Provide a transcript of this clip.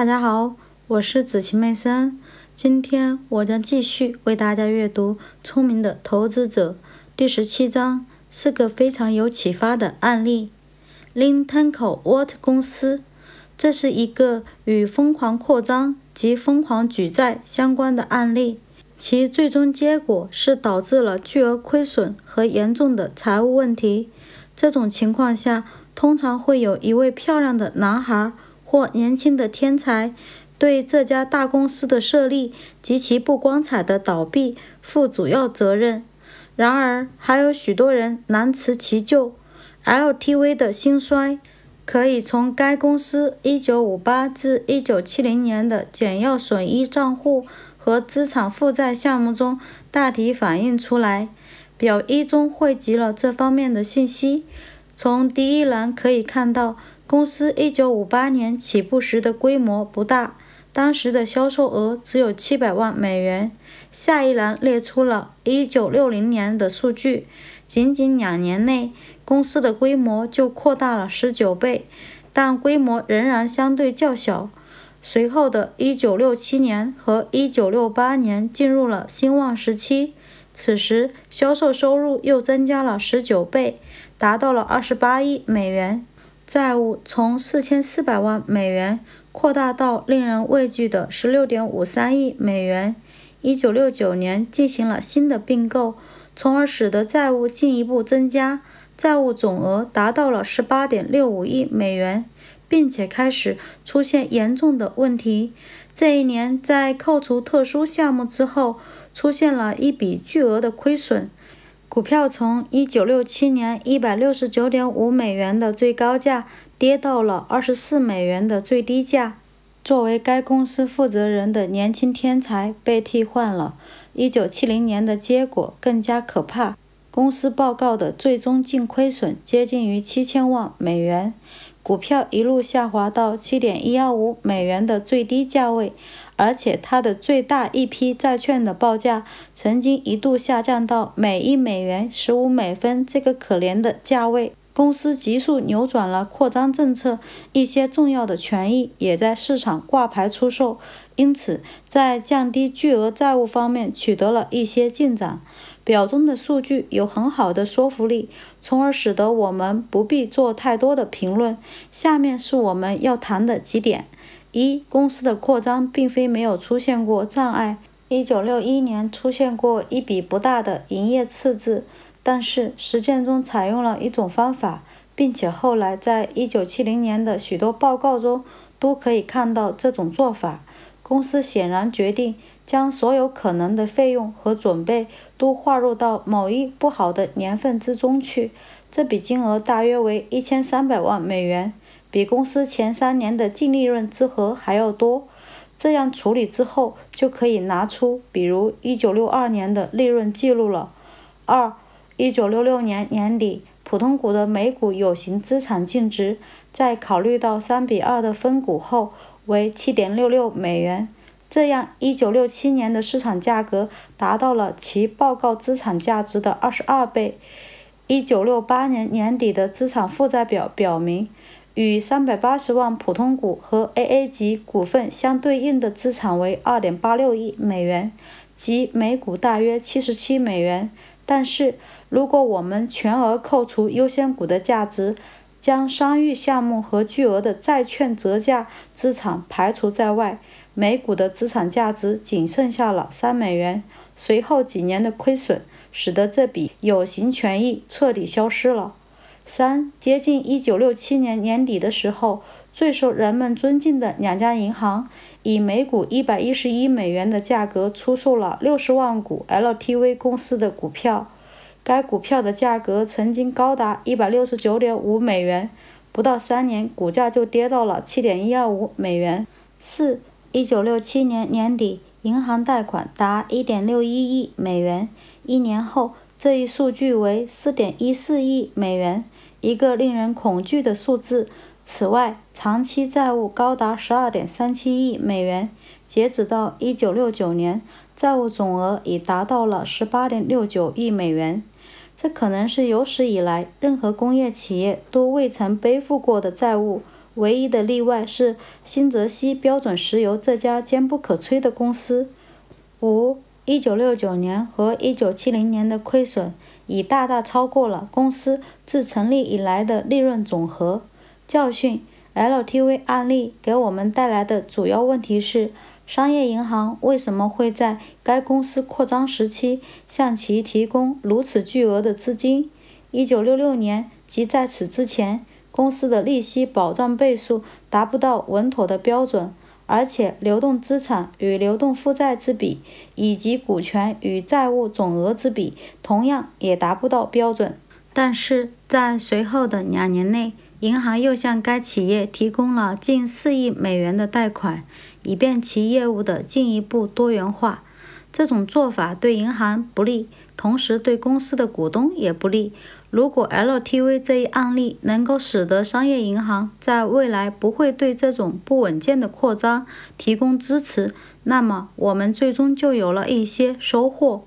大家好，我是子晴妹森。今天我将继续为大家阅读《聪明的投资者》第十七章，是个非常有启发的案例。Lintenco Water 公司，这是一个与疯狂扩张及疯狂举债相关的案例，其最终结果是导致了巨额亏损和严重的财务问题。这种情况下，通常会有一位漂亮的男孩。或年轻的天才对这家大公司的设立及其不光彩的倒闭负主要责任。然而，还有许多人难辞其咎。LTV 的兴衰可以从该公司1958至1970年的简要损益账户和资产负债项目中大体反映出来。表一中汇集了这方面的信息。从第一栏可以看到。公司1958年起步时的规模不大，当时的销售额只有700万美元。下一栏列出了1960年的数据，仅仅两年内，公司的规模就扩大了19倍，但规模仍然相对较小。随后的1967年和1968年进入了兴旺时期，此时销售收入又增加了十九倍，达到了二十八亿美元。债务从四千四百万美元扩大到令人畏惧的十六点五三亿美元。一九六九年进行了新的并购，从而使得债务进一步增加，债务总额达到了十八点六五亿美元，并且开始出现严重的问题。这一年，在扣除特殊项目之后，出现了一笔巨额的亏损。股票从1967年169.5美元的最高价跌到了24美元的最低价。作为该公司负责人的年轻天才被替换了。1970年的结果更加可怕，公司报告的最终净亏损接近于7000万美元，股票一路下滑到7.125美元的最低价位。而且它的最大一批债券的报价曾经一度下降到每一美元十五美分这个可怜的价位。公司急速扭转了扩张政策，一些重要的权益也在市场挂牌出售，因此在降低巨额债务方面取得了一些进展。表中的数据有很好的说服力，从而使得我们不必做太多的评论。下面是我们要谈的几点。一公司的扩张并非没有出现过障碍。一九六一年出现过一笔不大的营业赤字，但是实践中采用了一种方法，并且后来在一九七零年的许多报告中都可以看到这种做法。公司显然决定将所有可能的费用和准备都划入到某一不好的年份之中去。这笔金额大约为一千三百万美元。比公司前三年的净利润之和还要多，这样处理之后就可以拿出，比如一九六二年的利润记录了。二，一九六六年年底，普通股的每股有形资产净值，在考虑到三比二的分股后为七点六六美元，这样一九六七年的市场价格达到了其报告资产价值的二十二倍。一九六八年年底的资产负债表表明。与三百八十万普通股和 AA 级股份相对应的资产为二点八六亿美元，即每股大约七十七美元。但是，如果我们全额扣除优先股的价值，将商誉项目和巨额的债券折价资产排除在外，每股的资产价值仅剩下了三美元。随后几年的亏损，使得这笔有形权益彻底消失了。三接近一九六七年年底的时候，最受人们尊敬的两家银行以每股一百一十一美元的价格出售了六十万股 LTV 公司的股票。该股票的价格曾经高达一百六十九点五美元，不到三年，股价就跌到了七点一二五美元。四一九六七年年底，银行贷款达一点六一亿美元，一年后，这一数据为四点一四亿美元。一个令人恐惧的数字。此外，长期债务高达十二点三七亿美元，截止到一九六九年，债务总额已达到了十八点六九亿美元。这可能是有史以来任何工业企业都未曾背负过的债务。唯一的例外是新泽西标准石油这家坚不可摧的公司。五，一九六九年和一九七零年的亏损已大大超过了公司自成立以来的利润总和。教训：LTV 案例给我们带来的主要问题是。商业银行为什么会在该公司扩张时期向其提供如此巨额的资金？一九六六年及在此之前，公司的利息保障倍数达不到稳妥的标准，而且流动资产与流动负债之比，以及股权与债务总额之比，同样也达不到标准。但是在随后的两年内，银行又向该企业提供了近四亿美元的贷款。以便其业务的进一步多元化，这种做法对银行不利，同时对公司的股东也不利。如果 LTV 这一案例能够使得商业银行在未来不会对这种不稳健的扩张提供支持，那么我们最终就有了一些收获。